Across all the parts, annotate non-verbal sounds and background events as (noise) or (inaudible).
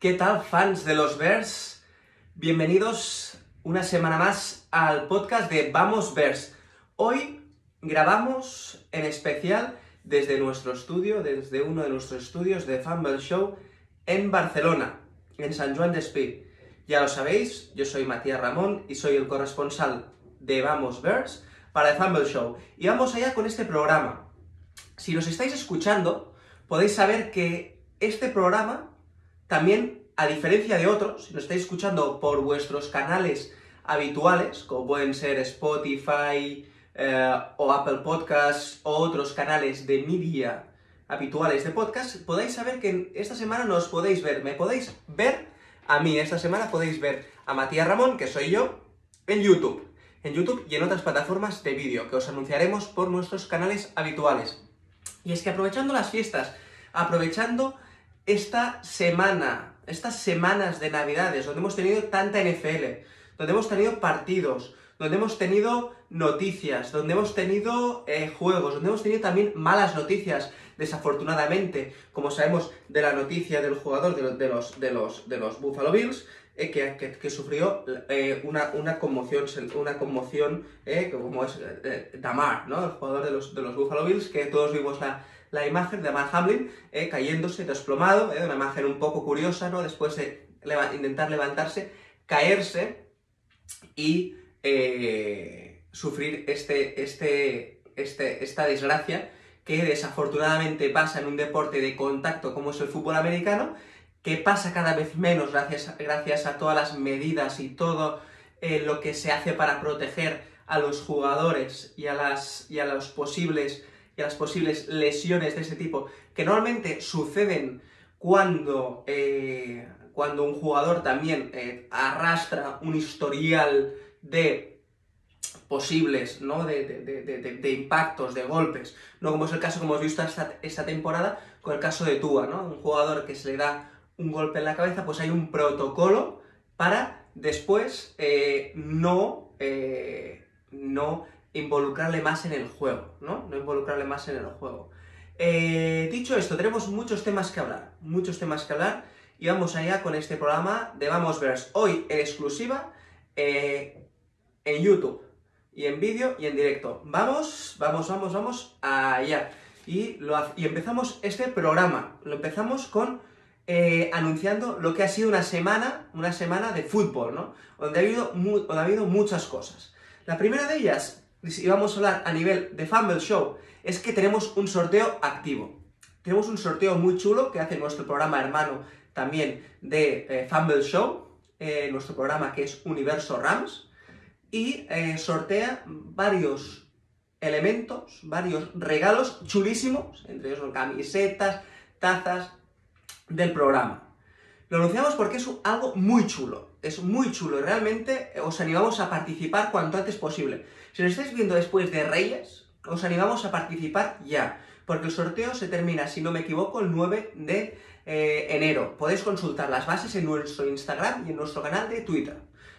¿Qué tal, fans de los Bears? Bienvenidos una semana más al podcast de Vamos Bears. Hoy grabamos en especial desde nuestro estudio, desde uno de nuestros estudios de Fumble Show en Barcelona, en San Juan de Espí. Ya lo sabéis, yo soy Matías Ramón y soy el corresponsal de Vamos Bears para el Fumble Show. Y vamos allá con este programa. Si nos estáis escuchando, podéis saber que este programa también, a diferencia de otros, si nos estáis escuchando por vuestros canales habituales, como pueden ser Spotify eh, o Apple Podcasts o otros canales de media habituales de podcast, podéis saber que esta semana nos podéis ver, me podéis ver a mí, esta semana podéis ver a Matías Ramón, que soy yo, en YouTube, en YouTube y en otras plataformas de vídeo, que os anunciaremos por nuestros canales habituales. Y es que aprovechando las fiestas, aprovechando esta semana, estas semanas de Navidades, donde hemos tenido tanta NFL, donde hemos tenido partidos, donde hemos tenido noticias, donde hemos tenido eh, juegos, donde hemos tenido también malas noticias, desafortunadamente, como sabemos de la noticia del jugador de, los, de los, de los, de los Buffalo Bills, eh, que, sufrió eh, una, una, conmoción, una conmoción como es Damar, ¿no? el jugador de los, de los Buffalo Bills, que todos vimos la, la imagen de Mark Hamlin eh, cayéndose, desplomado, eh, una imagen un poco curiosa, ¿no? Después de intentar levantarse, caerse y eh, sufrir este, este, este, esta desgracia que desafortunadamente pasa en un deporte de contacto como es el fútbol americano, que pasa cada vez menos gracias, gracias a todas las medidas y todo lo que se hace para proteger a los jugadores y a, las, y a los posibles y las posibles lesiones de ese tipo, que normalmente suceden cuando, eh, cuando un jugador también eh, arrastra un historial de posibles, ¿no? De, impactos, de golpes, ¿no? Como es el caso como hemos visto esta, temporada con el caso de Tua, ¿no? Un jugador que se le da un golpe en la cabeza, pues hay un protocolo para después eh, no, no involucrarle más en el juego, ¿no? No involucrarle más en el juego. Eh, dicho esto, tenemos muchos temas que hablar, muchos temas que hablar, y vamos allá con este programa de Vamos Vers. Hoy en exclusiva eh, en YouTube, y en vídeo y en directo. Vamos, vamos, vamos, vamos allá. Y, lo, y empezamos este programa, lo empezamos con eh, anunciando lo que ha sido una semana, una semana de fútbol, ¿no? Donde ha habido, donde ha habido muchas cosas. La primera de ellas si vamos a hablar a nivel de Fumble Show, es que tenemos un sorteo activo. Tenemos un sorteo muy chulo que hace nuestro programa hermano también de eh, Fumble Show, eh, nuestro programa que es Universo Rams, y sortea varios elementos, varios regalos chulísimos, entre ellos son camisetas, tazas del programa. Lo anunciamos porque es algo muy chulo, es muy chulo y realmente os animamos a participar cuanto antes posible. Si lo estáis viendo después de Reyes, os animamos a participar ya, porque el sorteo se termina, si no me equivoco, el 9 de eh, enero. Podéis consultar las bases en nuestro Instagram y en nuestro canal de Twitter,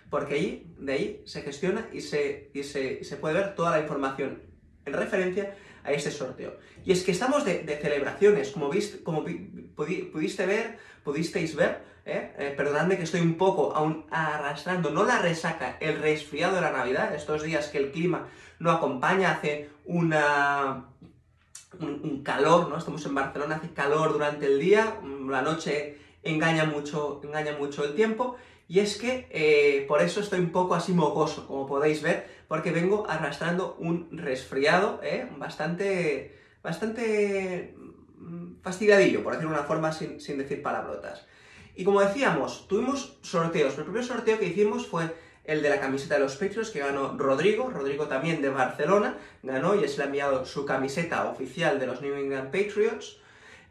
porque ahí, de ahí se gestiona y se, y se, se puede ver toda la información en referencia a este sorteo. Y es que estamos de, celebraciones, como, viste, como pudiste ver, pudisteis ver, ¿eh? Eh, perdonadme que estoy un poco aún arrastrando, no la resaca, el resfriado de la Navidad, estos días que el clima no acompaña, hace una, un, calor, ¿no? Estamos en Barcelona, hace calor durante el día, la noche engaña mucho, engaña mucho el tiempo, y es que eh, por eso estoy un poco así mocoso, como podéis ver, porque vengo arrastrando un resfriado bastante, bastante mm, fastidiadillo, por decirlo de una forma sin, decir palabrotas. Y como decíamos, tuvimos sorteos. El primer sorteo que hicimos fue el de la camiseta de los Patriots, que ganó Rodrigo, Rodrigo también de Barcelona, ganó y es le ha enviado su camiseta oficial de los New England Patriots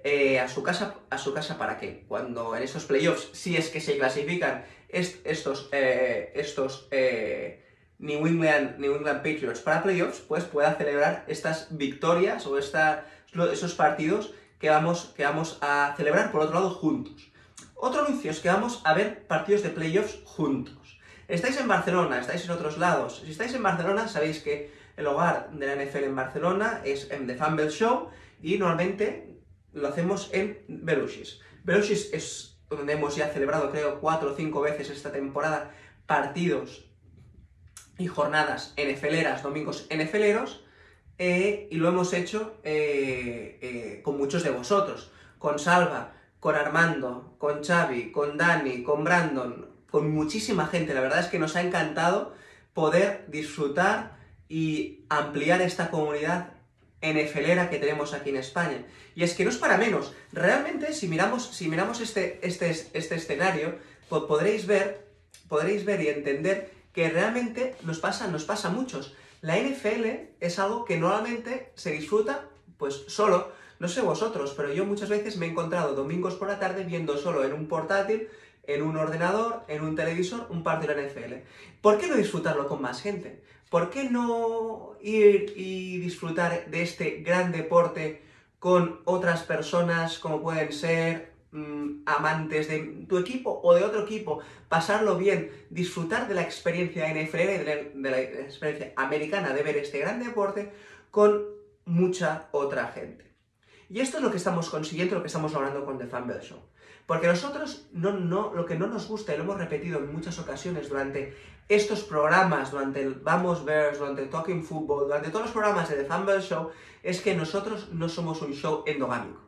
eh, a, su casa, a su casa para que cuando en estos playoffs, si es que se clasifican estos, eh, estos eh, New, England, New England Patriots para playoffs, pues pueda celebrar estas victorias o esta, esos partidos que vamos, que vamos a celebrar por otro lado juntos. Otro anuncio es que vamos a ver partidos de playoffs juntos. Estáis en Barcelona, estáis en otros lados. Si estáis en Barcelona, sabéis que el hogar de la NFL en Barcelona es en The Fumble Show y normalmente lo hacemos en Belushis. Belushis es donde hemos ya celebrado, creo, cuatro o cinco veces esta temporada, partidos y jornadas NFLeras, domingos NFLeros, eh, y lo hemos hecho eh, eh, con muchos de vosotros, con Salva, con Armando, con Xavi, con Dani, con Brandon, con muchísima gente. La verdad es que nos ha encantado poder disfrutar y ampliar esta comunidad NFLera que tenemos aquí en España. Y es que no es para menos. Realmente, si miramos, si miramos este, este, este escenario, pues podréis ver, podréis ver y entender que realmente nos pasa, nos pasa a muchos. La NFL es algo que normalmente se disfruta pues solo. No sé vosotros, pero yo muchas veces me he encontrado domingos por la tarde viendo solo en un portátil, en un ordenador, en un televisor, un partido de la NFL. ¿Por qué no disfrutarlo con más gente? ¿Por qué no ir y disfrutar de este gran deporte con otras personas como pueden ser Mm, amantes de tu equipo o de otro equipo, pasarlo bien, disfrutar de la experiencia NFL, de de la experiencia americana de ver este gran deporte con mucha otra gente. Y esto es lo que estamos consiguiendo, lo que estamos logrando con The Fumble Show. Porque nosotros no, no, lo que no nos gusta, y lo hemos repetido en muchas ocasiones durante estos programas, durante el Vamos Bears, durante Talking Football, durante todos los programas de The Fumble Show, es que nosotros no somos un show endogámico.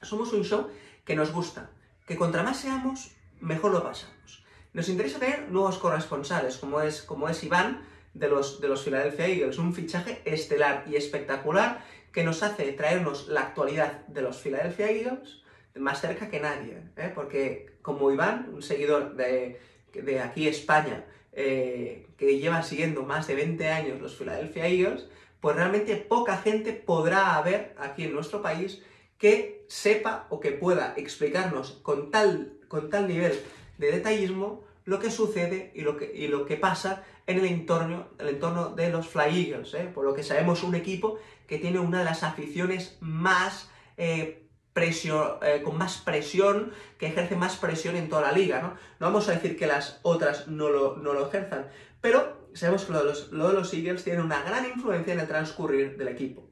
Somos un show que nos gusta, que contra más seamos, mejor lo pasamos. Nos interesa tener nuevos corresponsales, como es, como es Iván de los, de los Philadelphia Eagles, un fichaje estelar y espectacular que nos hace traernos la actualidad de los Philadelphia Eagles más cerca que nadie, ¿eh? porque como Iván, un seguidor de, de aquí España, eh, que lleva siguiendo más de 20 años los Philadelphia Eagles, pues realmente poca gente podrá haber aquí en nuestro país que sepa o que pueda explicarnos con tal, con tal nivel de detallismo lo que sucede y lo que, y lo que pasa en el entorno, el entorno de los Fly Eagles, ¿eh? por lo que sabemos un equipo que tiene una de las aficiones más eh, eh, con más presión, que ejerce más presión en toda la liga, ¿no? No vamos a decir que las otras no lo, no lo ejerzan, pero sabemos que lo de, los, los Eagles tiene una gran influencia en el transcurrir del equipo.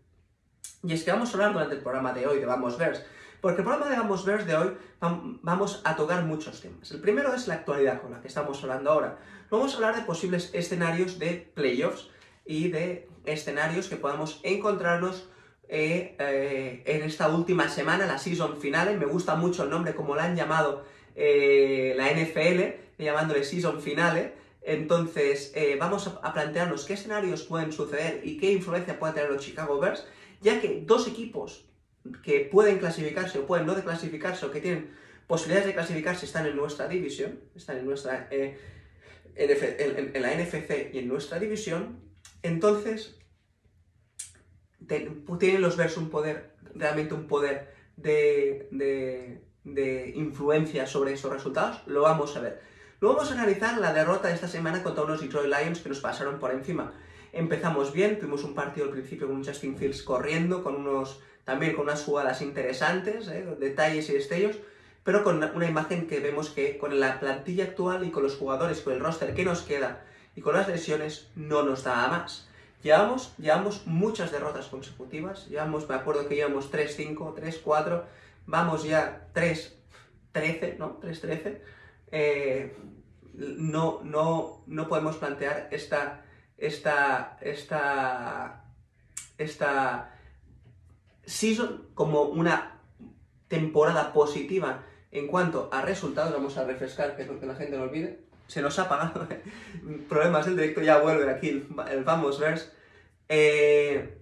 Y es que vamos a hablar durante el programa de hoy de Vamos Verse, porque el programa de Vamos Verse de hoy vamos a tocar muchos temas. El primero es la actualidad con la que estamos hablando ahora. Vamos a hablar de posibles escenarios de playoffs y de escenarios que podamos encontrarnos eh, eh, en esta última semana, la season finale. Me gusta mucho el nombre como la han llamado eh, la NFL, llamándole season finale. Entonces, vamos a plantearnos qué escenarios pueden suceder y qué influencia pueden tener los Chicago Bears ya que dos equipos que pueden clasificarse o pueden no clasificarse o que tienen posibilidades de clasificarse están en nuestra división, están en nuestra eh, en, la NFC y en nuestra división, entonces tienen los Bears un poder, realmente un poder de, de, de, influencia sobre esos resultados, lo vamos a ver. Luego vamos a analizar la derrota de esta semana contra unos Detroit Lions que nos pasaron por encima. Empezamos bien, tuvimos un partido al principio con un Justin Fields corriendo, con unos, también con unas jugadas interesantes, ¿eh? detalles y destellos, pero con una imagen que vemos que con la plantilla actual y con los jugadores, con el roster que nos queda y con las lesiones, no nos da más. Llevamos, llevamos muchas derrotas consecutivas, llevamos, me acuerdo que llevamos 3-5, 3-4, vamos ya 3-13, ¿no? 3-13. Eh, no, no, no podemos plantear esta esta, esta, esta season como una temporada positiva en cuanto a resultados. Vamos a refrescar, que que la gente no olvide. Se nos ha apagado. (laughs) Problemas del directo, ya vuelve aquí el, Vamos Verse. Eh,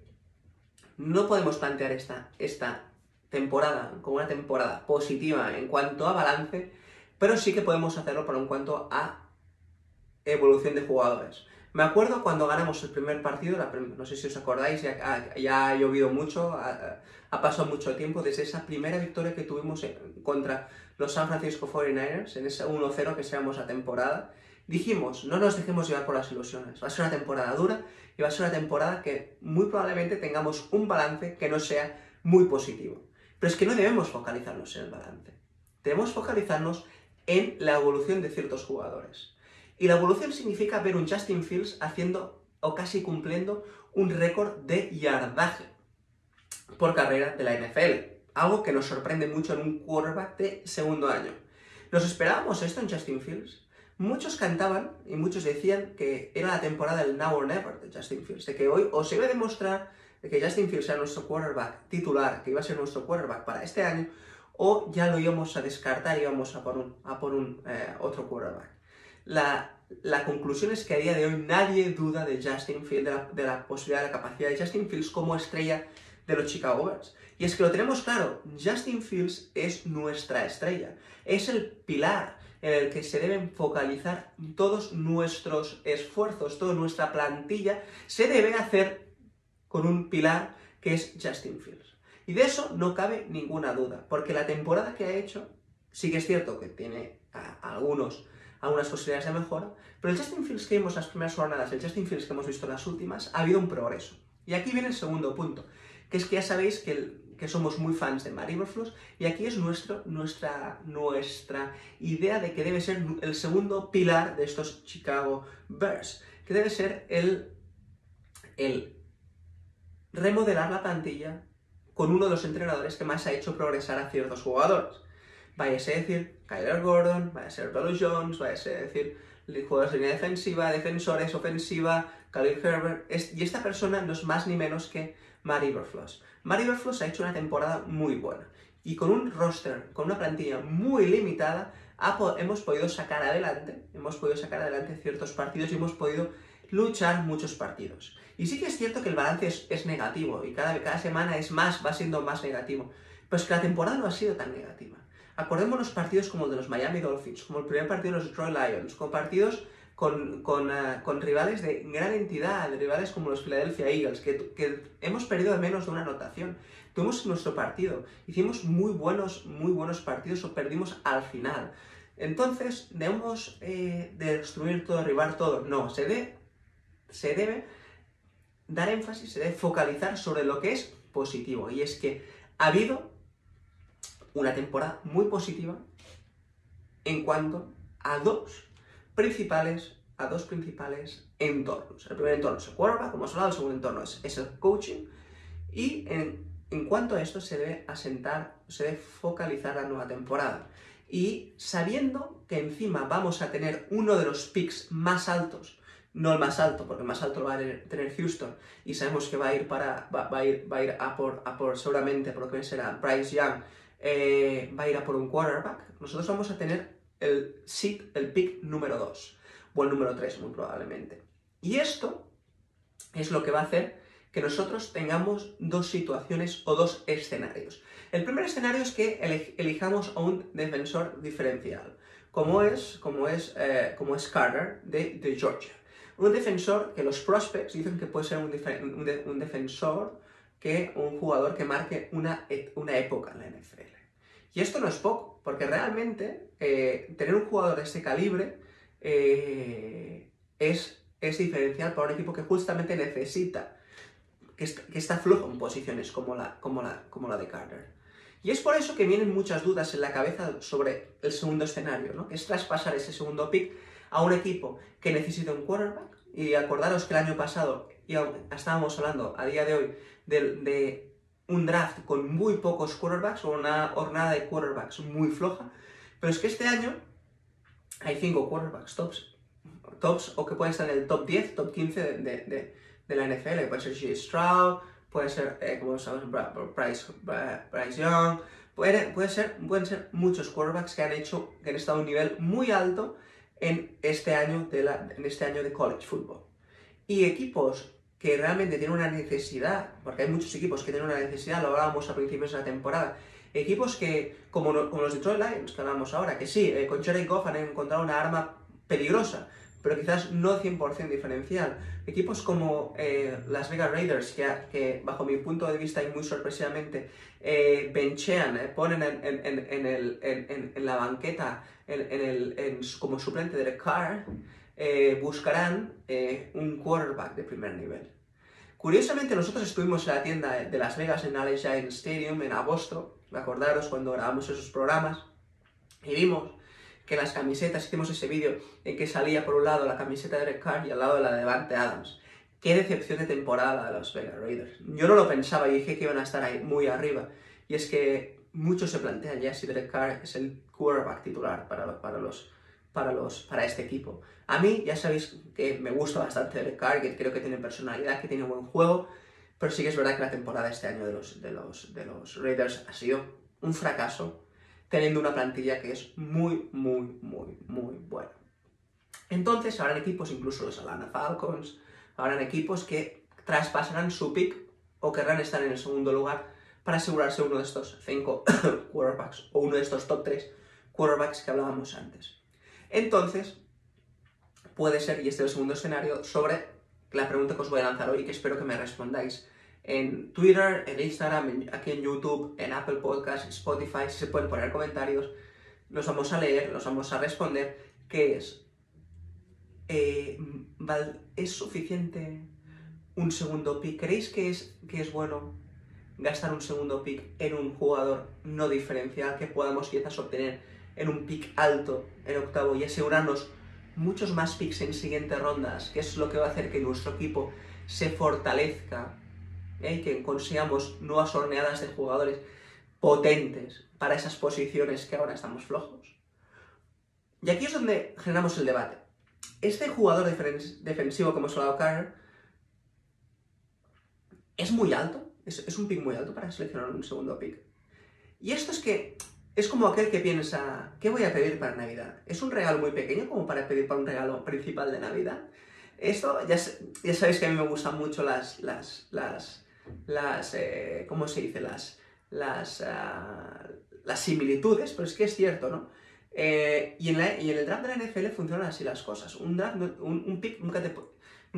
no podemos plantear esta, esta temporada como una temporada positiva en cuanto a balance, pero sí que podemos hacerlo por en cuanto a evolución de jugadores. Me acuerdo cuando ganamos el primer partido, no sé si os acordáis, ya, ha llovido mucho, ha, pasado mucho tiempo desde esa primera victoria que tuvimos contra los San Francisco 49ers, en ese 1-0 que seamos a temporada. Dijimos, no nos dejemos llevar por las ilusiones, va a ser una temporada dura y va a ser una temporada que muy probablemente tengamos un balance que no sea muy positivo. Pero es que no debemos focalizarnos en el balance, debemos focalizarnos en la evolución de ciertos jugadores. Y la evolución significa ver un Justin Fields haciendo o casi cumpliendo un récord de yardaje por carrera de la NFL. Algo que nos sorprende mucho en un quarterback de segundo año. ¿Nos esperábamos esto en Justin Fields? Muchos cantaban y muchos decían que era la temporada del Now or Never de Justin Fields, de que hoy o se iba a demostrar de que Justin Fields era nuestro quarterback titular, que iba a ser nuestro quarterback para este año, o ya lo íbamos a descartar y íbamos a por un, a por un eh, otro quarterback. La, la, conclusión es que a día de hoy nadie duda de Justin Fields, de la, posibilidad, de la capacidad de Justin Fields como estrella de los Chicago Bears. Y es que lo tenemos claro, Justin Fields es nuestra estrella, es el pilar en el que se deben focalizar todos nuestros esfuerzos, toda nuestra plantilla, se debe hacer con un pilar que es Justin Fields. Y de eso no cabe ninguna duda, porque la temporada que ha hecho, sí que es cierto que tiene algunos, algunas posibilidades de mejora, pero el Justin Fields que vimos las primeras jornadas, el Justin Fields que hemos visto las últimas, ha habido un progreso. Y aquí viene el segundo punto, que es que ya sabéis que, que somos muy fans de Mary Iverflux, y aquí es nuestro, nuestra, nuestra idea de que debe ser el segundo pilar de estos Chicago Bears, que debe ser el, el remodelar la plantilla con uno de los entrenadores que más ha hecho progresar a ciertos jugadores. Vaya a decir Kyler Gordon, vaya a ser Bello Jones, vaya a decir jugadores de línea defensiva, defensores, ofensiva, Khalil Herbert, y esta persona no es más ni menos que Matt Iverfloss. Matt Iverfloss ha hecho una temporada muy buena, y con un roster, con una plantilla muy limitada, hemos podido sacar adelante, hemos podido sacar adelante ciertos partidos y hemos podido luchar muchos partidos. Y sí que es cierto que el balance es, negativo y cada, cada semana es más, va siendo más negativo. Pero es que la temporada no ha sido tan negativa. Acordémonos partidos como el de los Miami Dolphins, como el primer partido de los Detroit Lions, con partidos con, con, eh, con, rivales de gran entidad, rivales como los Philadelphia Eagles, que, que, hemos perdido de menos de una anotación. Tuvimos nuestro partido, hicimos muy buenos, muy buenos partidos o perdimos al final. Entonces, ¿debemos eh, destruir todo, derribar todo? No, se debe, se debe dar énfasis, se debe focalizar sobre lo que es positivo. Y es que ha habido una temporada muy positiva en cuanto a dos principales, a dos principales entornos. El primer entorno es el quarterback, como hemos hablado, el segundo entorno es, el coaching. Y en, en, cuanto a esto se debe asentar, se debe focalizar la nueva temporada. Y sabiendo que encima vamos a tener uno de los picks más altos no el más alto, porque el más alto lo va a tener Houston, y sabemos que va a ir, para, va, a, ir, va a, ir a, por, a por, seguramente, por lo que será Bryce Young, eh, va a ir a por un quarterback, nosotros vamos a tener el seed, el pick número 2, o el número 3 muy probablemente. Y esto es lo que va a hacer que nosotros tengamos dos situaciones o dos escenarios. El primer escenario es que elijamos a un defensor diferencial, como es, como es, eh, como es Carter de, de Georgia. Un defensor que los prospects dicen que puede ser un, un, defensor que un jugador que marque una, una, época en la NFL. Y esto no es poco, porque realmente eh, tener un jugador de este calibre eh, es, es diferencial para un equipo que justamente necesita, que, que está flojo en posiciones como la, como, la, como la de Carter. Y es por eso que vienen muchas dudas en la cabeza sobre el segundo escenario, ¿no? que es traspasar ese segundo pick a un equipo que necesita un quarterback. Y acordaros que el año pasado y estábamos hablando a día de hoy de, un draft con muy pocos quarterbacks o una jornada de quarterbacks muy floja. Pero es que este año hay cinco quarterbacks tops, tops o que pueden estar en el top 10, top 15 de, la NFL. Puede ser G. Stroud, puede ser, eh, como sabemos, Bryce, Bryce Young. Puede, puede ser, pueden ser muchos quarterbacks que han hecho, que han estado a un nivel muy alto en este año de, la, en este año de college football. Y equipos que realmente tienen una necesidad, porque hay muchos equipos que tienen una necesidad, lo hablábamos a principios de la temporada, equipos que, como, como los Detroit Lions, que hablamos ahora, que sí, eh, con Cherry Goff han encontrado una arma peligrosa, pero quizás no 100% diferencial. Equipos como eh, Las Vegas Raiders, que, que, bajo mi punto de vista y muy sorpresivamente eh, benchean, eh, ponen en, en, en, el, en, la banqueta el, como suplente de Carr, eh, buscarán un quarterback de primer nivel. Curiosamente, nosotros estuvimos en la tienda de Las Vegas en Allegiant Stadium en agosto, acordaros cuando grabamos esos programas, y vimos que las camisetas, hicimos ese vídeo en que salía por un lado la camiseta de Derek Carr y al lado la de Devante Adams. Qué decepción de temporada de los Vegas Raiders. Yo no lo pensaba y dije que iban a estar ahí muy arriba. Y es que muchos se plantean ya si Derek Carr es el quarterback titular para, para, los, para, los, para este equipo. A mí, ya sabéis que me gusta bastante el que creo que tiene personalidad, que tiene buen juego, pero sí que es verdad que la temporada este año de los, de los, de los Raiders ha sido un fracaso, teniendo una plantilla que es muy, muy, muy, muy buena. Entonces, habrán equipos, incluso los Atlanta Falcons, habrán equipos que traspasarán su pick o querrán estar en el segundo lugar para asegurarse uno de estos cinco (coughs) quarterbacks o uno de estos top 3 quarterbacks que hablábamos antes. Entonces, puede ser, y este es el segundo escenario, sobre la pregunta que os voy a lanzar hoy, que espero que me respondáis en Twitter, en Instagram, aquí en YouTube, en Apple Podcasts, Spotify, si se pueden poner comentarios, los vamos a leer, los vamos a responder, ¿qué es? Eh, ¿Es suficiente un segundo pick? ¿Creéis que es, que es bueno gastar un segundo pick en un jugador no diferencial que podamos quizás obtener en un pick alto, en octavo, y asegurarnos muchos más picks en siguientes rondas, que es lo que va a hacer que nuestro equipo se fortalezca ¿eh? y que consigamos nuevas horneadas de jugadores potentes para esas posiciones que ahora estamos flojos. Y aquí es donde generamos el debate. Este jugador defensivo como Solado Carter es muy alto, es, es, un pick muy alto para seleccionar un segundo pick. Y esto es que es como aquel que piensa, ¿qué voy a pedir para Navidad? ¿Es un regalo muy pequeño como para pedir para un regalo principal de Navidad? Esto, ya, ya sabéis que a mí me gustan mucho las, las, las, las eh, ¿cómo se dice? Las, las, uh, las similitudes, pero es que es cierto, ¿no? Eh, y, en la, y, en el draft de la NFL funcionan así las cosas. Un draft, un, un pick nunca te,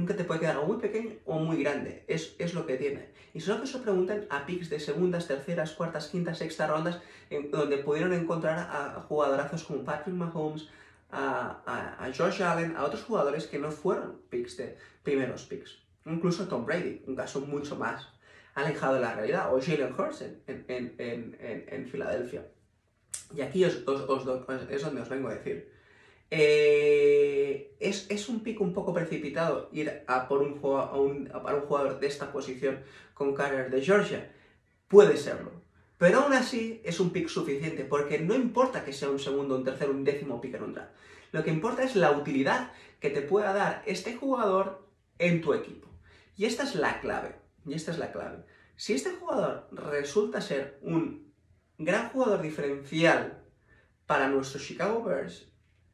nunca te puede quedar o muy pequeño o muy grande. Es, es lo que tiene. Y solo que se preguntan a picks de segundas, terceras, cuartas, quintas, sextas rondas, en, donde pudieron encontrar a, jugadorazos como Patrick Mahomes, a, a, a, Josh Allen, a otros jugadores que no fueron picks de primeros picks. Incluso Tom Brady, un caso mucho más alejado de la realidad, o Jalen Hurts en, en, en, en, Filadelfia. Y aquí os, os, os, es donde os vengo a decir. Eh, es, es, un pico un poco precipitado ir a por un, a un, a un jugador de esta posición con Carter de Georgia. Puede serlo. Pero aún así es un pick suficiente, porque no importa que sea un segundo, un tercero, un décimo pick en un draft. Lo que importa es la utilidad que te pueda dar este jugador en tu equipo. Y esta es la clave. Y esta es la clave. Si este jugador resulta ser un gran jugador diferencial para nuestro Chicago Bears,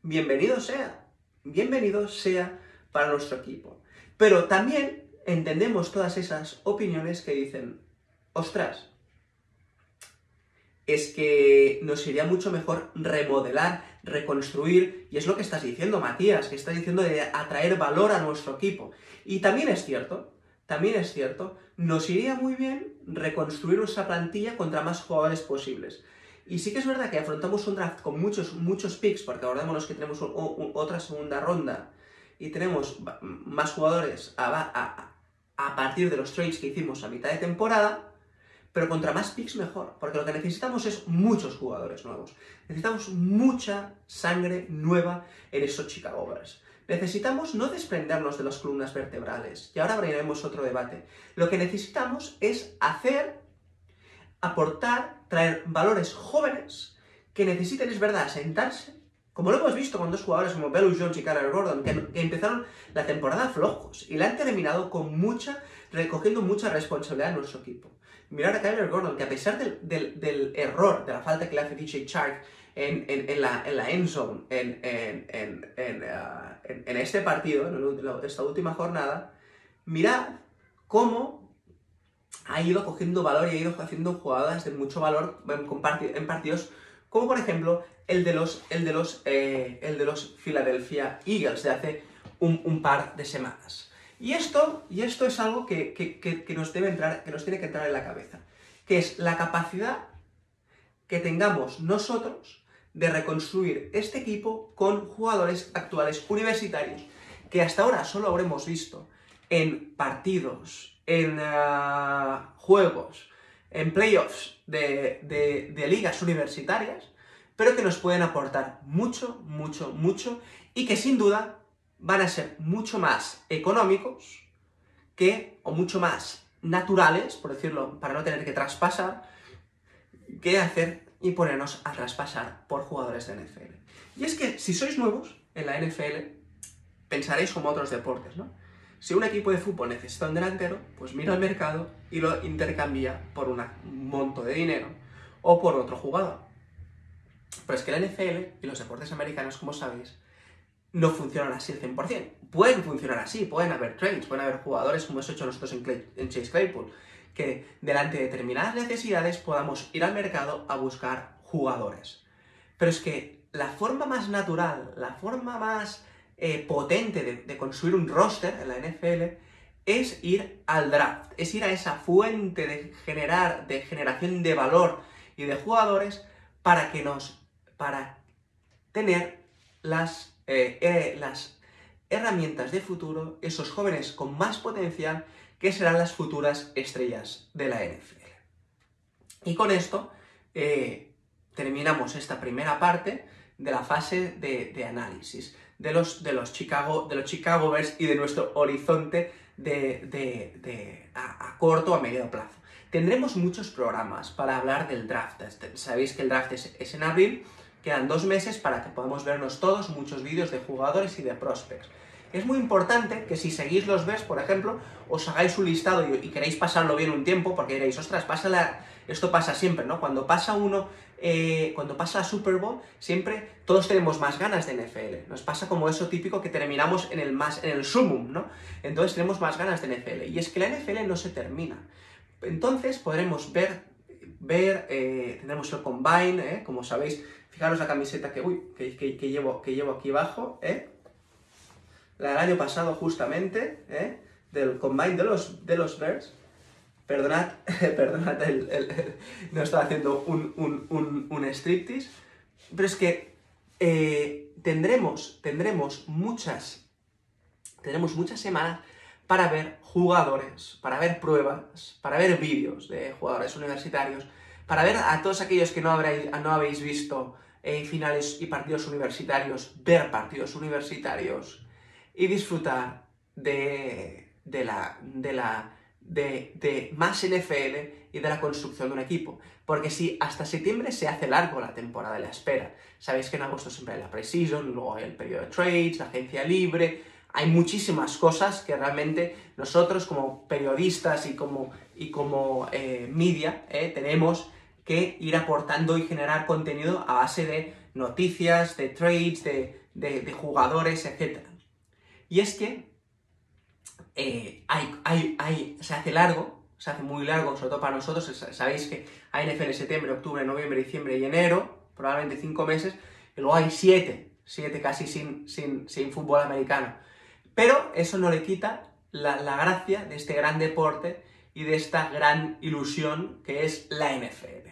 bienvenido sea, bienvenido sea para nuestro equipo. Pero también entendemos todas esas opiniones que dicen, ostras, es que nos iría mucho mejor remodelar, reconstruir, y es lo que estás diciendo, Matías, que estás diciendo de atraer valor a nuestro equipo. Y también es cierto, también es cierto, nos iría muy bien reconstruir nuestra plantilla contra más jugadores posibles. Y sí que es verdad que afrontamos un draft con muchos, muchos picks, porque acordémonos que tenemos otra segunda ronda y tenemos más jugadores a, partir de los trades que hicimos a mitad de temporada, pero contra más picks mejor, porque lo que necesitamos es muchos jugadores nuevos. Necesitamos mucha sangre nueva en esos Chicago Bears. Necesitamos no desprendernos de las columnas vertebrales, y ahora abriremos otro debate. Lo que necesitamos es hacer aportar, traer valores jóvenes que necesiten, es verdad, sentarse, como lo hemos visto con dos jugadores como Belus Jones y Carter Gordon, que, empezaron la temporada flojos y la han terminado con mucha, recogiendo mucha responsabilidad en nuestro equipo. Mirar a Kyler Gordon, que a pesar del, error, de la falta que le hace DJ Chark en, en, la, en la end zone, en, en uh, este partido, en esta última jornada, mirad cómo ha ido cogiendo valor y ha ido haciendo jugadas de mucho valor en, partidos como por ejemplo el de los, el de los, eh, el de los Philadelphia Eagles de hace un, par de semanas. Y esto, y esto es algo que, que, nos debe entrar, que nos tiene que entrar en la cabeza, que es la capacidad que tengamos nosotros de reconstruir este equipo con jugadores actuales universitarios que hasta ahora solo habremos visto en partidos en eh, juegos, en playoffs de, ligas universitarias, pero que nos pueden aportar mucho, mucho, mucho y que sin duda van a ser mucho más económicos que, o mucho más naturales, por decirlo, para no tener que traspasar, que hacer y ponernos a traspasar por jugadores de NFL. Y es que si sois nuevos en la NFL, pensaréis como otros deportes, ¿no? Si un equipo de fútbol necesita un delantero, pues mira al mercado y lo intercambia por un monto de dinero o por otro jugador. Pero es que la NFL y los deportes americanos, como sabéis, no funcionan así al 100%. Pueden funcionar así, pueden haber trades, pueden haber jugadores como hemos hecho nosotros en, en Chase Claypool, que delante de determinadas necesidades podamos ir al mercado a buscar jugadores. Pero es que la forma más natural, la forma más eh, potente de, construir un roster en la NFL es ir al draft, es ir a esa fuente de generar, de generación de valor y de jugadores para que nos, para tener las, eh, eh, las herramientas de futuro, esos jóvenes con más potencial que serán las futuras estrellas de la NFL. Y con esto terminamos esta primera parte de la fase de análisis de los, de los, Chicago, de los Chicago Bears y de nuestro horizonte de, a, corto o a medio plazo. Tendremos muchos programas para hablar del draft. Este, sabéis que el draft es, en abril, quedan dos meses para que podamos vernos todos muchos vídeos de jugadores y de prospects. Es muy importante que si seguís los Bears, por ejemplo, os hagáis un listado y, queréis pasarlo bien un tiempo, porque diréis, ostras, pasa esto pasa siempre, ¿no? Cuando pasa uno eh, cuando pasa la Super Bowl, siempre todos tenemos más ganas de NFL. Nos pasa como eso típico que terminamos en el más, en el sumum, ¿no? Entonces tenemos más ganas de NFL. Y es que la NFL no se termina. Entonces podremos ver, ver, eh, tenemos el combine, ¿eh? como sabéis, fijaros la camiseta que, uy, que, llevo, que llevo aquí abajo, ¿eh? La del año pasado justamente. Del combine de los, de los Bears. Perdonad, (laughs) perdonad, no estaba haciendo un, un, un, striptease, pero es que eh, tendremos, tendremos muchas, muchas semanas para ver jugadores, para ver pruebas, para ver vídeos de jugadores universitarios, para ver a todos aquellos que no, habréis, no habéis visto finales y partidos universitarios, ver partidos universitarios y disfrutar de, de la, de la de, más NFL y de la construcción de un equipo. Porque si hasta septiembre se hace largo la temporada de la espera, sabéis que en agosto siempre hay la preseason, luego hay el periodo de trades, la agencia libre, hay muchísimas cosas que realmente nosotros como periodistas y como, y como eh, media eh, tenemos que ir aportando y generar contenido a base de noticias, de trades, de, de jugadores, etc. Y es que eh, hay, hay, se hace largo, se hace muy largo, sobre todo para nosotros. Sabéis que hay NFL en septiembre, octubre, noviembre, diciembre y enero, probablemente cinco meses, y luego hay siete, siete casi sin, sin, sin fútbol americano. Pero eso no le quita la, la, gracia de este gran deporte y de esta gran ilusión que es la NFL.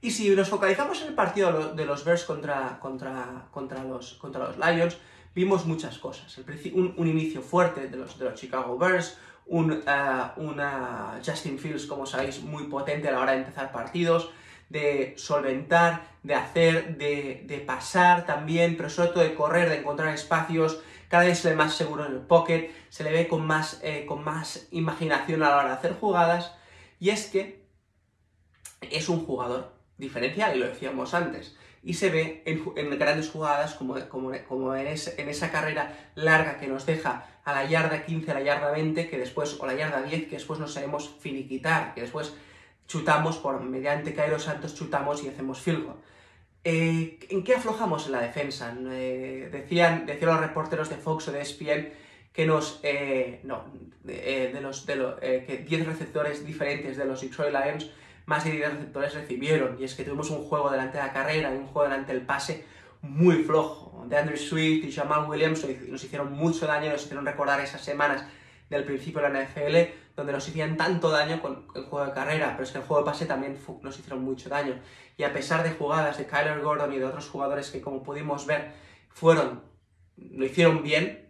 Y si nos focalizamos en el partido de los Bears contra, contra, contra, los, contra los Lions, vimos muchas cosas. Un, inicio fuerte de los, de los Chicago Bears, uh, una Justin Fields, como sabéis, muy potente a la hora de empezar partidos, de solventar, de hacer, de, de, pasar también, pero sobre todo de correr, de encontrar espacios, cada vez se ve más seguro en el pocket, se le ve con más, eh, con más imaginación a la hora de hacer jugadas, y es que es un jugador diferencial, y lo decíamos antes y se ve en, grandes jugadas como, como, como en, esa carrera larga que nos deja a la yarda 15, a la yarda 20, que después, o la yarda 10, que después nos sabemos finiquitar, que después chutamos por mediante Cairo Santos, chutamos y hacemos field goal. Eh, ¿En qué aflojamos en la defensa? Eh, decían, decían los reporteros de Fox o de ESPN que nos, eh, no, de, los, de que 10 receptores diferentes de los Detroit Lions más de 10 receptores recibieron. Y es que tuvimos un juego delante de la carrera y un juego delante del pase muy flojo. De Andrew Swift y Jamal Williams nos hicieron mucho daño, nos hicieron recordar esas semanas del principio de la NFL, donde nos hacían tanto daño con el juego de carrera, pero es que el juego de pase también nos hicieron mucho daño. Y a pesar de jugadas de Kyler Gordon y de otros jugadores que, como pudimos ver, fueron, lo hicieron bien,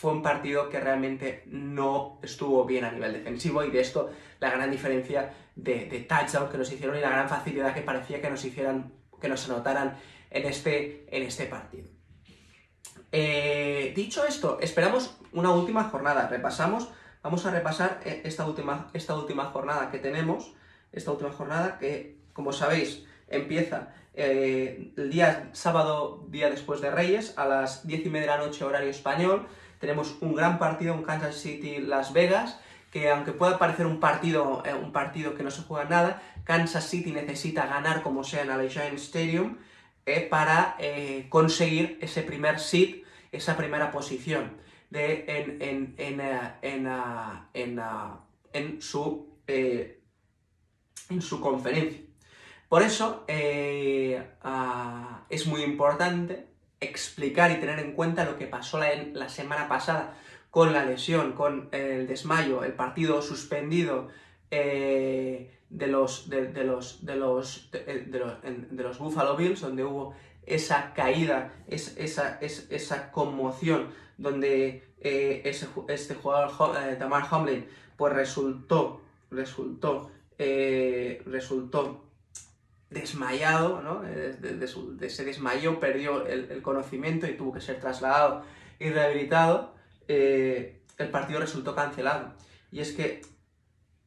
fue un partido que realmente no estuvo bien a nivel defensivo y de esto la gran diferencia de, touchdown que nos hicieron y la gran facilidad que parecía que nos hicieran, que nos anotaran en este, en este partido. Eh, dicho esto, esperamos una última jornada. Repasamos, vamos a repasar eh, esta última, esta última jornada que tenemos, esta última jornada que, como sabéis, empieza eh, el día sábado, día después de Reyes, a las 10 y media de la noche horario español. Tenemos un gran partido en Kansas City, Las Vegas, que aunque pueda parecer un partido, eh, un partido que no se juega nada, Kansas City necesita ganar como sea en Allegiant Stadium eh, para conseguir ese primer seed, esa primera posición de, en, en, en, en, en su, en su conferencia. Por eso eh, ah, es muy importante explicar y tener en cuenta lo que pasó la, semana pasada con la lesión, con el desmayo, el partido suspendido eh, de, los, Buffalo Bills, donde hubo esa caída, esa, esa conmoción, donde eh, ese, este jugador, Tamar Hamlin, pues resultó, resultó, resultó desmayado, ¿no? Eh, de, se desmayó, perdió el, conocimiento y tuvo que ser trasladado y rehabilitado, eh, el partido resultó cancelado. Y es que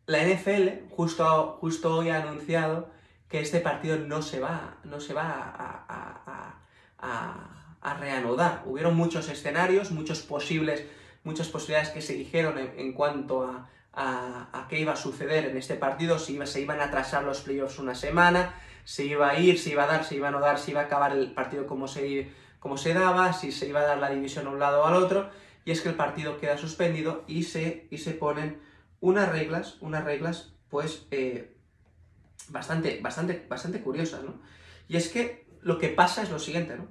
la NFL justo, justo hoy ha anunciado que este partido no se va, no se va a, a, reanudar. Hubieron muchos escenarios, muchos posibles, muchas posibilidades que se dijeron en, cuanto a, a, qué iba a suceder en este partido, si se iban a atrasar los playoffs una semana, si iba a ir, si iba a dar, si iba a no dar, si iba a acabar el partido como se, como se daba, si se iba a dar la división a un lado o al otro, y es que el partido queda suspendido y se, y se ponen unas reglas, unas reglas pues eh, bastante, bastante, bastante curiosas, ¿no? Y es que lo que pasa es lo siguiente, ¿no?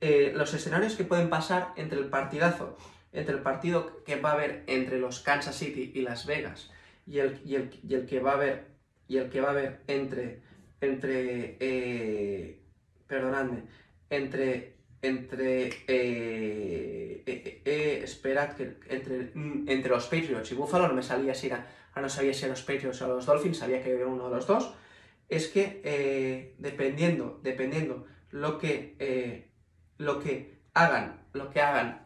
Eh, los escenarios que pueden pasar entre el partidazo, entre el partido que va a haber entre los Kansas City y Las Vegas y el, y el, y el que va a haber y el que va a haber entre entre, eh, perdonadme, entre, entre, eh, eh, eh, esperad, que entre, mm, entre los Patriots y Buffalo, no me salía si era, no sabía si eran los Patriots o los Dolphins, sabía que era uno de los dos, es que dependiendo, dependiendo lo que, lo que hagan, lo que hagan,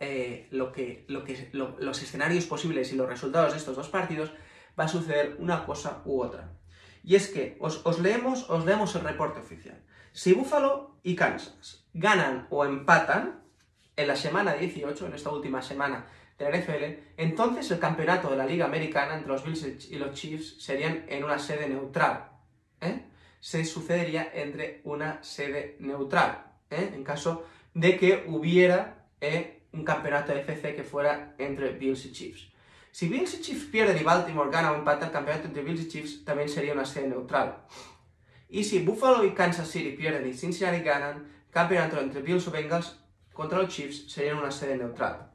lo que, lo que, los escenarios posibles y los resultados de estos dos partidos, va a suceder una cosa u otra. Y es que os, leemos, os leemos el reporte oficial. Si Buffalo y Kansas ganan o empatan en la semana 18, en esta última semana de la NFL, entonces el campeonato de la Liga Americana entre los Bills y los Chiefs serían en una sede neutral. ¿eh? Se sucedería entre una sede neutral, ¿eh? en caso de que hubiera ¿eh? un campeonato de FC que fuera entre Bills y Chiefs. Si Bills y Chiefs pierden y Baltimore gana o empata el campeonato entre Bills y Chiefs, también sería una serie neutral. Y si Buffalo y Kansas City pierden y Cincinnati ganan, campeonato entre Bills o Bengals contra los Chiefs sería una serie neutral.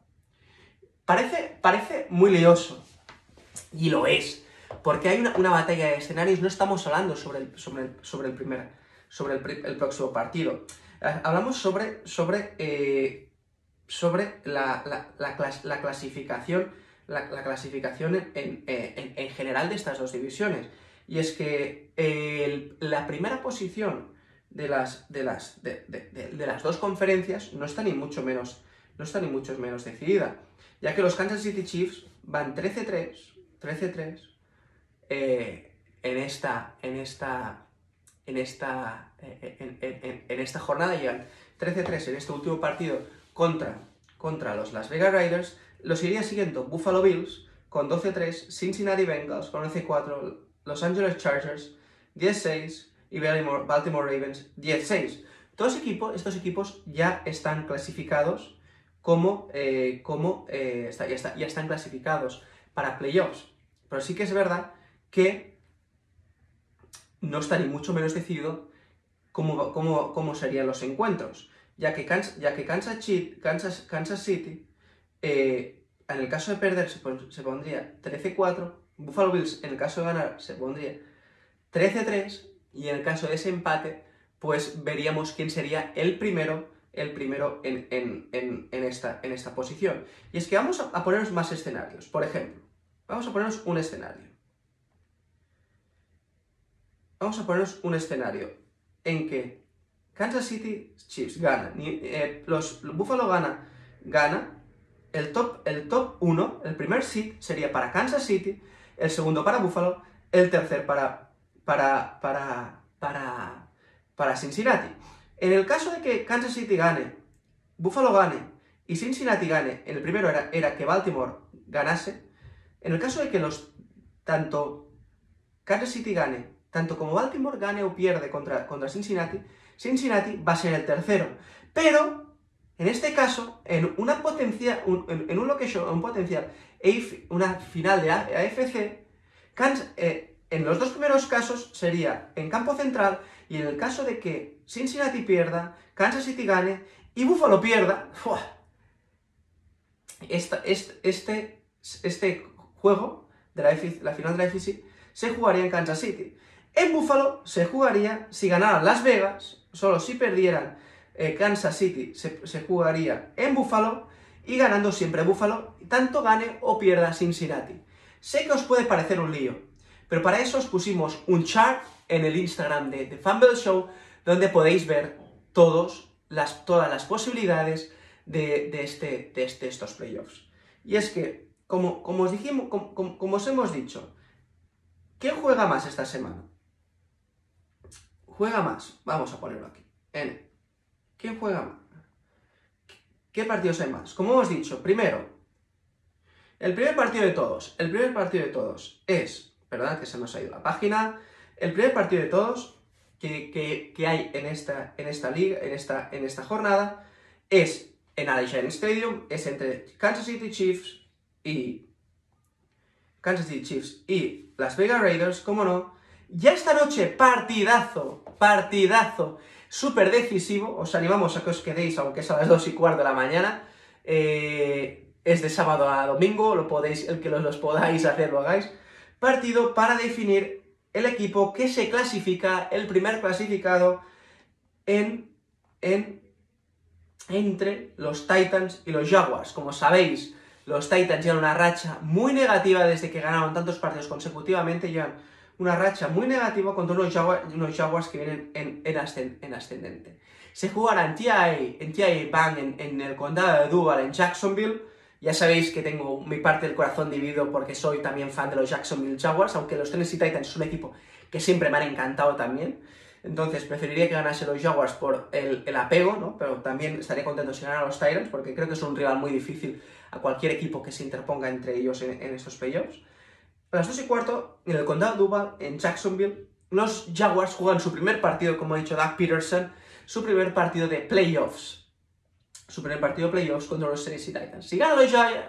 Parece, parece muy lioso, y lo es, porque hay una, batalla de escenarios, no estamos hablando sobre el, sobre sobre el, primer, sobre el, próximo partido, eh, hablamos sobre, sobre, eh, sobre la, la clasificación la, clasificación en, general de estas dos divisiones. Y es que la primera posición de las, dos conferencias no está ni mucho menos, no está ni mucho menos decidida, ya que los Kansas City Chiefs van 13-3, 13-3 eh, en esta, en esta, en esta, eh, en, esta jornada, llegan 13-3 en este último partido contra, contra los Las Vegas Raiders, los iría siguiendo Buffalo Bills con 12-3, Cincinnati Bengals con 11-4, Los Angeles Chargers 10-6 y Baltimore, Ravens 10-6. Todos equipos, estos equipos ya están clasificados como, eh, como eh, ya, ya, están clasificados para playoffs. Pero sí que es verdad que no está ni mucho menos decidido cómo, cómo, serían los encuentros, ya que, ya que Kansas, Kansas, Kansas City eh, en el caso de perder se, pondría 13-4, Buffalo Bills en el caso de ganar se pondría 13-3 y en el caso de ese empate pues veríamos quién sería el primero, el primero en, esta, posición. Y es que vamos a, ponernos más escenarios. Por ejemplo, vamos a ponernos un escenario. Vamos a ponernos un escenario en que Kansas City Chiefs gana, eh, los Buffalo gana, gana el top, el top 1, el primer seed sería para Kansas City, el segundo para Buffalo, el tercer para, para, para, para, para Cincinnati. En el caso de que Kansas City gane, Buffalo gane y Cincinnati gane, en el primero era, era que Baltimore ganase, en el caso de que los tanto Kansas City gane, tanto como Baltimore gane o pierde contra, contra Cincinnati, Cincinnati va a ser el tercero. Pero, en este caso, en una potencia, en, un location, un potencial, una final de AFC, eh, en los dos primeros casos sería en campo central y en el caso de que Cincinnati pierda, Kansas City gane y Buffalo pierda, este, este, este juego de la, final de la FC se jugaría en Kansas City. En Buffalo se jugaría si ganaran Las Vegas, solo si perdieran eh, Kansas City se, jugaría en Buffalo y ganando siempre Buffalo, tanto gane o pierda Cincinnati. Sé que os puede parecer un lío, pero para eso os pusimos un chart en el Instagram de The Fumble Show donde podéis ver todos las, todas las posibilidades de, este, de este, estos playoffs. Y es que, como, como os dijimos, como os hemos dicho, ¿quién juega más esta semana? juega más? Vamos a ponerlo aquí. N. ¿Quién juega más? ¿Qué partidos hay más? Como hemos dicho, primero, el primer partido de todos. El primer partido de todos es, perdón que se nos ha ido la página, el primer partido de todos que, hay en esta, en esta liga, en esta, en esta jornada, es en Allegiant Stadium, es entre Kansas City Chiefs y Kansas City Chiefs y Las Vegas Raiders, como no, ya esta noche, partidazo, partidazo, súper decisivo. Os animamos a que os quedéis, aunque es a las 2 y cuarto de la mañana. Eh, es de sábado a domingo, lo podéis, el que los, podáis hacer, lo hagáis. Partido para definir el equipo que se clasifica, el primer clasificado en, en entre los Titans y los Jaguars. Como sabéis, los Titans llevan una racha muy negativa desde que ganaron tantos partidos consecutivamente, llevan una racha muy negativa contra unos Jaguars, que vienen en, ascendente. Se jugará en TIA, en TIA Bank, en, el condado de Duval, en Jacksonville. Ya sabéis que tengo mi parte del corazón dividido porque soy también fan de los Jacksonville Jaguars, aunque los Tennessee Titans es un equipo que siempre me han encantado también. Entonces preferiría que ganase los Jaguars por el, apego, ¿no? Pero también estaría contento si ganara los Titans porque creo que es un rival muy difícil a cualquier equipo que se interponga entre ellos en, en estos playoffs. A las 2 y cuarto, en el condado de Duval, en Jacksonville, los Jaguars juegan su primer partido, como ha dicho Doug Peterson, su primer partido de playoffs. Su primer partido de playoffs contra los Tennessee Titans. Si ganan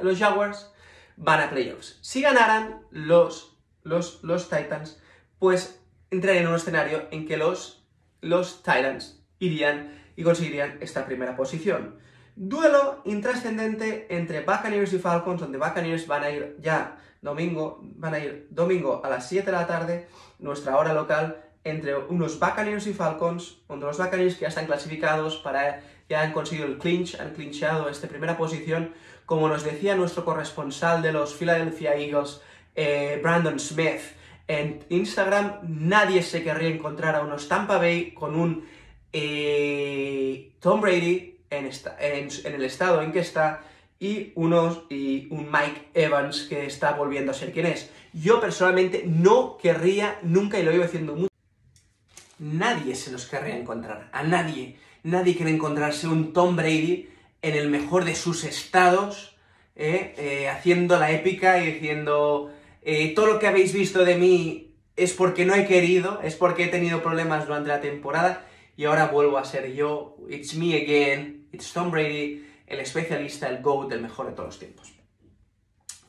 los, Jaguars, van a playoffs. Si ganaran los, los, los Titans, pues entrarían en un escenario en que los, los Titans irían y conseguirían esta primera posición. Duelo intrascendente entre Buccaneers y Falcons, donde Buccaneers van a ir ya domingo, van a ir domingo a las 7 de la tarde, nuestra hora local, entre unos Buccaneers y Falcons, donde los Buccaneers que ya están clasificados para, ya han conseguido el clinch, han clinchado esta primera posición, como nos decía nuestro corresponsal de los Philadelphia Eagles, eh, Brandon Smith, en Instagram, nadie se querría encontrar a unos Tampa Bay con un eh, Tom Brady en, en, el estado en que está y, unos, y un Mike Evans que está volviendo a ser quien es. Yo personalmente no querría, nunca, y lo iba diciendo mucho, nadie se los querría encontrar, a nadie. Nadie quiere encontrarse un Tom Brady en el mejor de sus estados, eh, eh, haciendo la épica y diciendo, eh, todo lo que habéis visto de mí es porque no he querido, es porque he tenido problemas durante la temporada y ahora vuelvo a ser yo, it's me again, it's Tom Brady, el especialista, el GOAT, el mejor de todos los tiempos.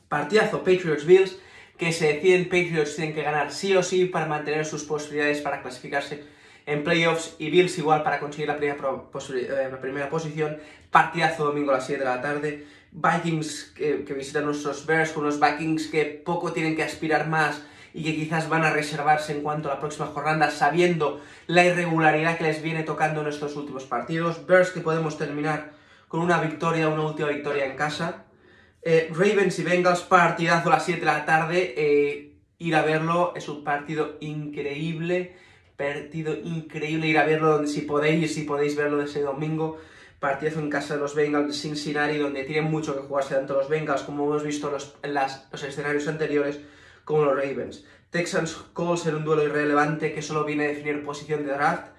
Partidazo Patriots-Bills, que se deciden Patriots tienen que ganar sí o sí para mantener sus posibilidades para clasificarse en playoffs y Bills igual para conseguir la primera, eh, la primera posición. Partidazo domingo a las 7 de la tarde. Vikings que, que visitan nuestros Bears, con unos Vikings que poco tienen que aspirar más y que quizás van a reservarse en cuanto a la próxima jornada, sabiendo la irregularidad que les viene tocando en estos últimos partidos. Bears que podemos terminar con una victoria, una última victoria en casa. Eh, Ravens y Bengals, partidazo a las 7 de la tarde. Eh, ir a verlo, es un partido increíble. Partido increíble ir a verlo si podéis, si podéis verlo ese domingo. Partidazo en casa de los Bengals de Cincinnati, donde tienen mucho que jugarse tanto los Bengals, como hemos visto en los escenarios anteriores, como los Ravens. Texans Colts en un duelo irrelevante que solo viene a definir posición de draft.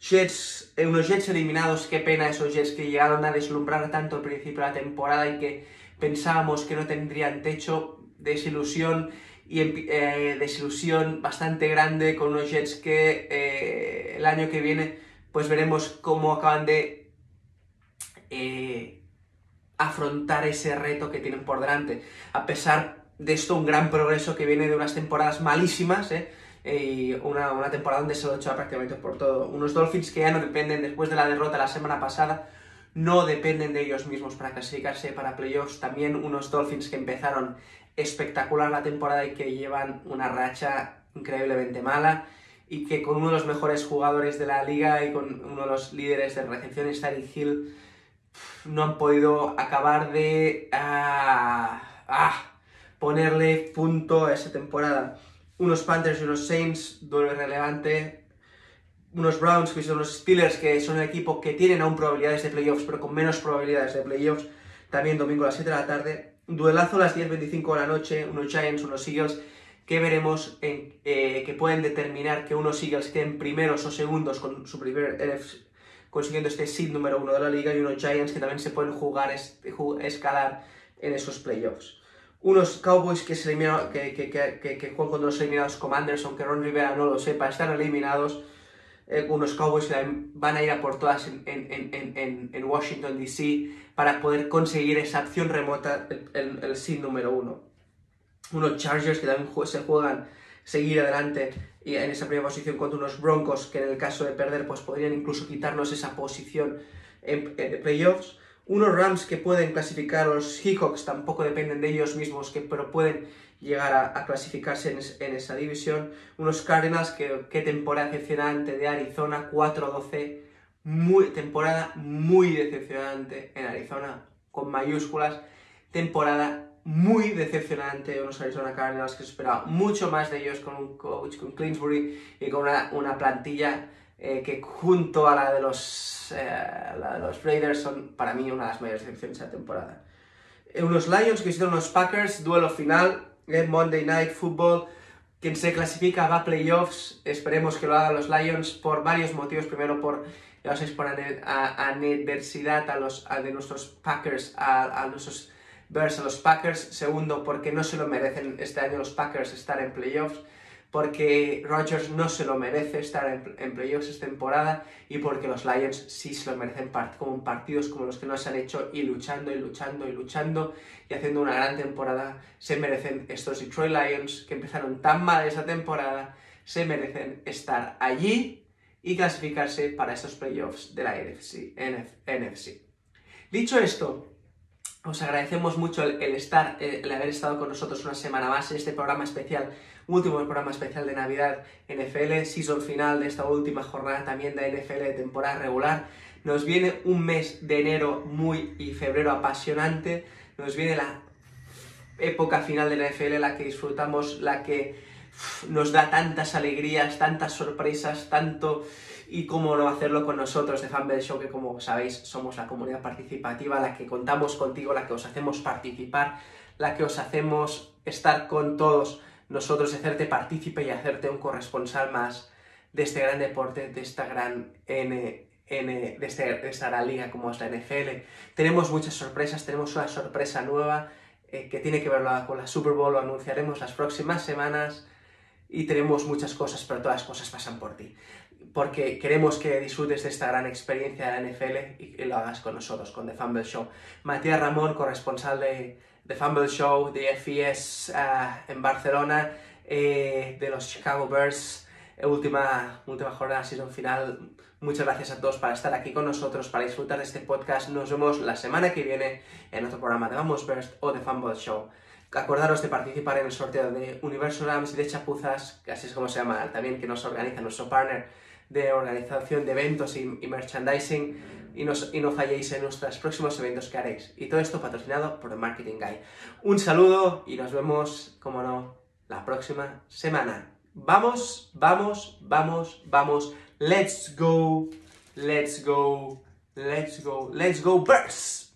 Jets, eh, unos Jets eliminados, qué pena esos Jets que llegaron a deslumbrar tanto al principio de la temporada y que pensábamos que no tendrían techo, desilusión y eh, desilusión bastante grande con unos Jets que eh, el año que viene pues veremos cómo acaban de eh, afrontar ese reto que tienen por delante. A pesar de esto, un gran progreso que viene de unas temporadas malísimas, y una, una, temporada donde se lo echado prácticamente por todo. Unos Dolphins que ya no dependen, después de la derrota la semana pasada, no dependen de ellos mismos para clasificarse para playoffs. También unos Dolphins que empezaron espectacular la temporada y que llevan una racha increíblemente mala y que con uno de los mejores jugadores de la liga y con uno de los líderes de recepciones, Tariq Hill, no han podido acabar de ah, ah, ponerle punto a esa temporada. Unos Panthers y unos Saints, duelo relevante. Unos Browns, que son los Steelers, que son el equipo que tienen aún probabilidades de playoffs, pero con menos probabilidades de playoffs. También domingo a las 7 de la tarde. Duelazo a las 10.25 de la noche, unos Giants, unos Eagles, que veremos eh, que pueden determinar que unos Eagles queden primeros o segundos con su primer consiguiendo este seed número uno de la liga y unos Giants que también se pueden jugar, escalar en esos playoffs. Unos Cowboys que, se que, que, que, juegan contra los eliminados Commanders, aunque Ron Rivera no lo sepa, están eliminados. Eh, unos Cowboys que van a ir a por todas en, en, en Washington DC para poder conseguir esa acción remota, el, el, seed número uno. Unos Chargers que también se juegan seguir adelante y en esa primera posición contra unos Broncos que en el caso de perder pues podrían incluso quitarnos esa posición en, playoffs. Unos Rams que pueden clasificar, los Seahawks tampoco dependen de ellos mismos, que, pero pueden llegar a, clasificarse en, esa división. Unos Cardinals que, qué temporada decepcionante de Arizona, 4-12 muy, temporada muy decepcionante en Arizona, con mayúsculas, temporada muy decepcionante de unos Arizona Cardinals que se esperaba mucho más de ellos con un coach, con Clinsbury y con una, plantilla eh, que junto a la de los, eh, los Raiders son para mí una de las mayores decepciones de la temporada. Eh, unos Lions que hicieron unos Packers, duelo final, Monday Night Football, quien se clasifica va a playoffs, esperemos que lo hagan los Lions por varios motivos, primero por gracias por a, adversidad a los, de nuestros Packers, a, nuestros Bears, a los Packers. Segundo, porque no se lo merecen este año los Packers estar en playoffs. Porque Rodgers no se lo merece estar en, playoffs esta temporada y porque los Lions sí se lo merecen como partidos como los que nos han hecho y luchando y luchando y luchando y haciendo una gran temporada. Se merecen estos Detroit Lions que empezaron tan mal esa temporada, se merecen estar allí y clasificarse para estos playoffs de la NFC. Dicho esto, os agradecemos mucho el, estar, el haber estado con nosotros una semana más en este programa especial, último programa especial de Navidad NFL, season final de esta última jornada también de NFL de temporada regular. Nos viene un mes de enero muy y febrero apasionante, nos viene la época final de la NFL, la que disfrutamos, la que nos da tantas alegrías, tantas sorpresas, tanto y cómo no hacerlo con nosotros de Fanbase Show, que como sabéis somos la comunidad participativa, la que contamos contigo, la que os hacemos participar, la que os hacemos estar con todos nosotros, hacerte partícipe y hacerte un corresponsal más de este gran deporte, de esta gran N, N de, este, de esta gran liga como es la NFL. Tenemos muchas sorpresas, tenemos una sorpresa nueva eh, que tiene que ver con la Super Bowl, lo anunciaremos las próximas semanas y tenemos muchas cosas, pero todas las cosas pasan por ti. Porque queremos que disfrutes de esta gran experiencia de la NFL y que lo hagas con nosotros, con The Fumble Show. Matías Ramón, corresponsal de The Fumble Show, de FES ah, en Barcelona, eh, de los Chicago Bears, eh, última, última jornada, season final. Muchas gracias a todos por estar aquí con nosotros, para disfrutar de este podcast. Nos vemos la semana que viene en otro programa de Vamos Bears o The Fumble Show. Acordaros de participar en el sorteo de Universo Rams y de Chapuzas, que así es como se llama también, que nos organiza nuestro partner de organización de eventos y, merchandising. Y, y no falléis en nuestros próximos eventos que haréis. Y todo esto patrocinado por Marketing Guy. Un saludo y nos vemos, como no, la próxima semana. Vamos, vamos, vamos, vamos. Let's go, let's go, let's go, let's go, Burst.